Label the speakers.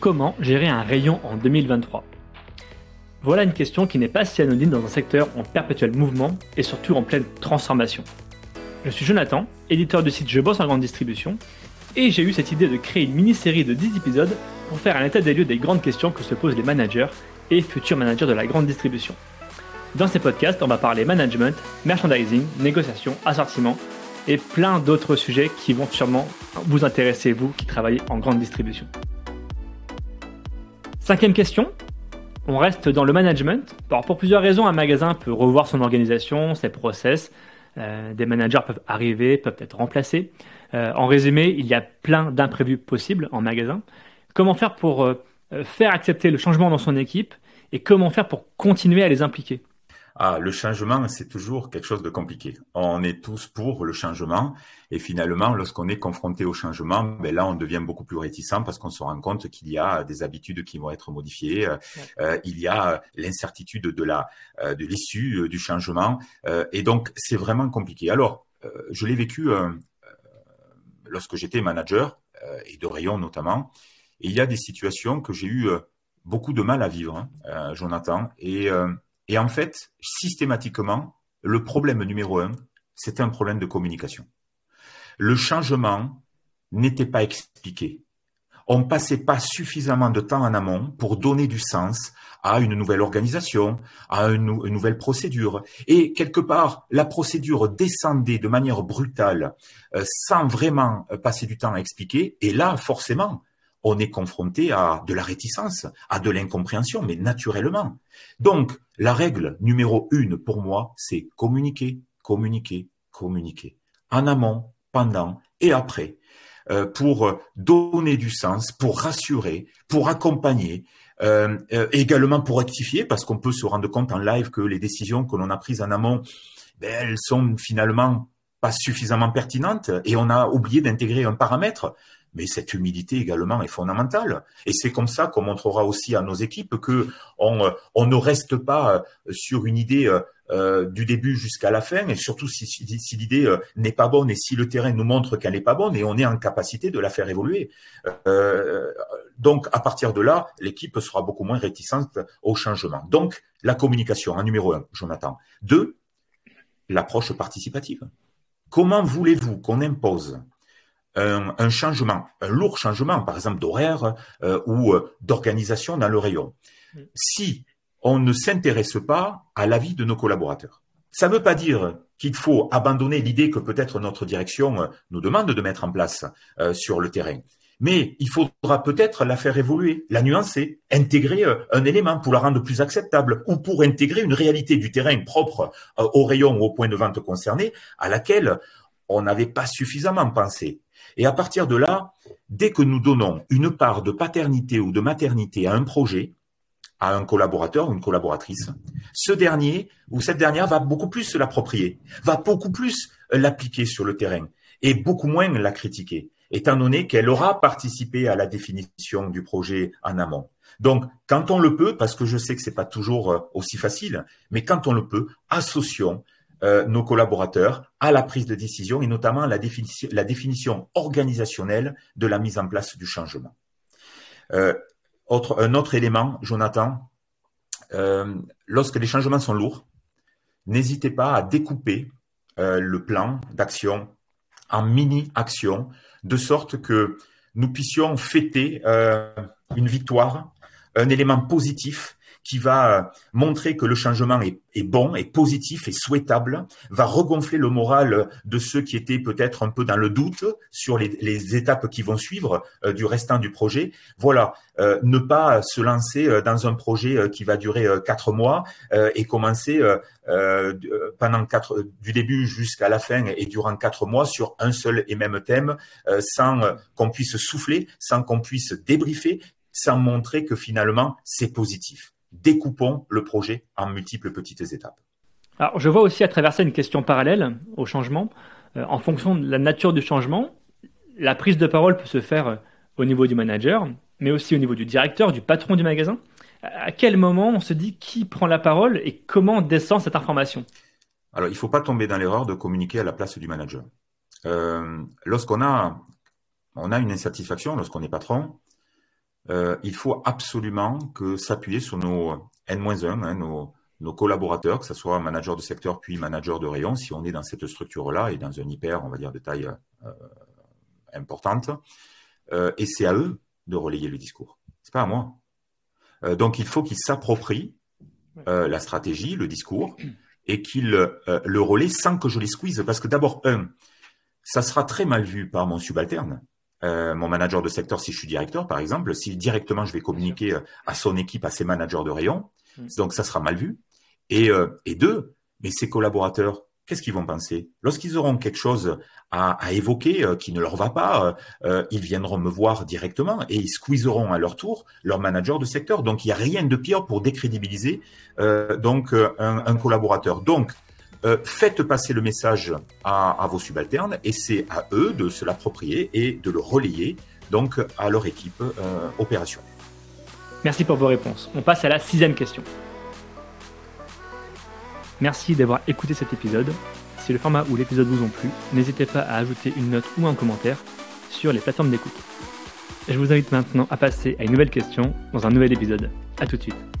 Speaker 1: Comment gérer un rayon en 2023 Voilà une question qui n'est pas si anonyme dans un secteur en perpétuel mouvement et surtout en pleine transformation. Je suis Jonathan, éditeur du site Je bosse en grande distribution, et j'ai eu cette idée de créer une mini-série de 10 épisodes pour faire un état des lieux des grandes questions que se posent les managers et futurs managers de la grande distribution. Dans ces podcasts, on va parler management, merchandising, négociation, assortiment et plein d'autres sujets qui vont sûrement vous intéresser, vous qui travaillez en grande distribution. Cinquième question, on reste dans le management. Pour plusieurs raisons, un magasin peut revoir son organisation, ses process. Euh, des managers peuvent arriver, peuvent être remplacés. Euh, en résumé, il y a plein d'imprévus possibles en magasin. Comment faire pour euh, faire accepter le changement dans son équipe et comment faire pour continuer à les impliquer?
Speaker 2: Ah, le changement, c'est toujours quelque chose de compliqué. On est tous pour le changement et finalement, lorsqu'on est confronté au changement, ben là, on devient beaucoup plus réticent parce qu'on se rend compte qu'il y a des habitudes qui vont être modifiées. Euh, il y a l'incertitude de la euh, de l'issue euh, du changement et donc c'est vraiment compliqué. Alors, je l'ai vécu lorsque j'étais manager et de rayon notamment. Et il y a des situations que j'ai eu beaucoup de mal à vivre, hein, Jonathan, et et en fait, systématiquement, le problème numéro un, c'était un problème de communication. Le changement n'était pas expliqué. On passait pas suffisamment de temps en amont pour donner du sens à une nouvelle organisation, à une, nouvelle procédure. Et quelque part, la procédure descendait de manière brutale, euh, sans vraiment passer du temps à expliquer. Et là, forcément, on est confronté à de la réticence, à de l'incompréhension, mais naturellement. Donc, la règle numéro une pour moi, c'est communiquer, communiquer, communiquer. En amont, pendant et après, euh, pour donner du sens, pour rassurer, pour accompagner, euh, euh, également pour rectifier, parce qu'on peut se rendre compte en live que les décisions que l'on a prises en amont, ben, elles sont finalement pas suffisamment pertinentes et on a oublié d'intégrer un paramètre mais cette humilité également est fondamentale. Et c'est comme ça qu'on montrera aussi à nos équipes que on, on ne reste pas euh, sur une idée euh, euh, du début jusqu'à la fin, et surtout si, si, l'idée n'est pas bonne et si le terrain nous montre qu'elle n'est pas bonne, et on est en capacité de la faire évoluer. donc à partir de là, l'équipe sera beaucoup moins réticente au changement. Donc la communication en numéro un, Jonathan. Deux, l'approche participative. Comment voulez-vous qu'on impose un, changement, un lourd changement, par exemple d'horaire euh, ou euh, d'organisation dans le rayon, mm. si on ne s'intéresse pas à l'avis de nos collaborateurs. Ça ne veut pas dire qu'il faut abandonner l'idée que peut-être notre direction euh, nous demande de mettre en place sur le terrain. Mais il faudra peut-être la faire évoluer, la nuancer, intégrer un élément pour la rendre plus acceptable ou pour intégrer une réalité du terrain propre au rayon ou au point de vente concerné à laquelle on n'avait pas suffisamment pensé. Et à partir de là, dès que nous donnons une part de paternité ou de maternité à un projet, à un collaborateur ou une collaboratrice, ce dernier ou cette dernière va beaucoup plus se l'approprier, va beaucoup plus l'appliquer sur le terrain et beaucoup moins la critiquer, étant donné qu'elle aura participé à la définition du projet en amont. Donc, quand on le peut, parce que je sais que c'est pas toujours euh, aussi facile, mais quand on le peut, associons euh, nos collaborateurs à la prise de décision et notamment la définition, la définition organisationnelle de la mise en place du changement. Euh, autre, un autre élément, Jonathan, euh, lorsque les changements sont lourds, n'hésitez pas à découper le plan d'action en mini-actions, de sorte que nous puissions fêter une victoire, un élément positif qui va euh, montrer que le changement est, bon, est positif, est souhaitable, va regonfler le moral de ceux qui étaient peut-être un peu dans le doute sur les, étapes qui vont suivre euh, du restant du projet. Voilà, euh, ne pas se lancer dans un projet qui va durer quatre mois et commencer pendant quatre, du début jusqu'à la fin et durant quatre mois sur un seul et même thème, sans qu'on puisse souffler, sans qu'on puisse débriefer, sans montrer que finalement c'est positif découpons le projet en multiples petites étapes.
Speaker 1: Alors, je vois aussi à travers ça une question parallèle au changement. Euh, en fonction de la nature du changement, la prise de parole peut se faire euh, au niveau du manager, mais aussi au niveau du directeur, du patron du magasin. À quel moment on se dit qui prend la parole et comment descend cette information?
Speaker 2: Alors, il ne faut pas tomber dans l'erreur de communiquer à la place du manager. Euh, lorsqu'on a, on a une insatisfaction, lorsqu'on est patron, il faut absolument que s'appuyer sur nos N-1, hein, nos, collaborateurs, que ce soit manager de secteur puis manager de rayon, si on est dans cette structure-là et dans un hyper, on va dire, de taille euh, importante. Euh, et c'est à eux de relayer le discours. C'est pas à moi. Euh, donc il faut qu'ils s'approprient la stratégie, le discours, et qu'ils le relaient sans que je les squeeze. Parce que d'abord, un, ça sera très mal vu par mon subalterne. Mon manager de secteur, si je suis directeur, par exemple, si directement je vais communiquer à son équipe, à ses managers de rayon, mm. donc ça sera mal vu. Et, euh, et deux, mais ces collaborateurs, qu'est-ce qu'ils vont penser? Lorsqu'ils auront quelque chose à, à évoquer euh, qui ne leur va pas, euh, ils viendront me voir directement et ils squeezeront à leur tour leur manager de secteur. Donc il n'y a rien de pire pour décrédibiliser donc un, un, collaborateur. Donc faites passer le message à, vos subalternes et c'est à eux de se l'approprier et de le relayer donc à leur équipe opération.
Speaker 1: Merci pour vos réponses. On passe à la sixième question. Merci d'avoir écouté cet épisode. Si le format ou l'épisode vous ont plu, n'hésitez pas à ajouter une note ou un commentaire sur les plateformes d'écoute. Je vous invite maintenant à passer à une nouvelle question dans un nouvel épisode. A tout de suite.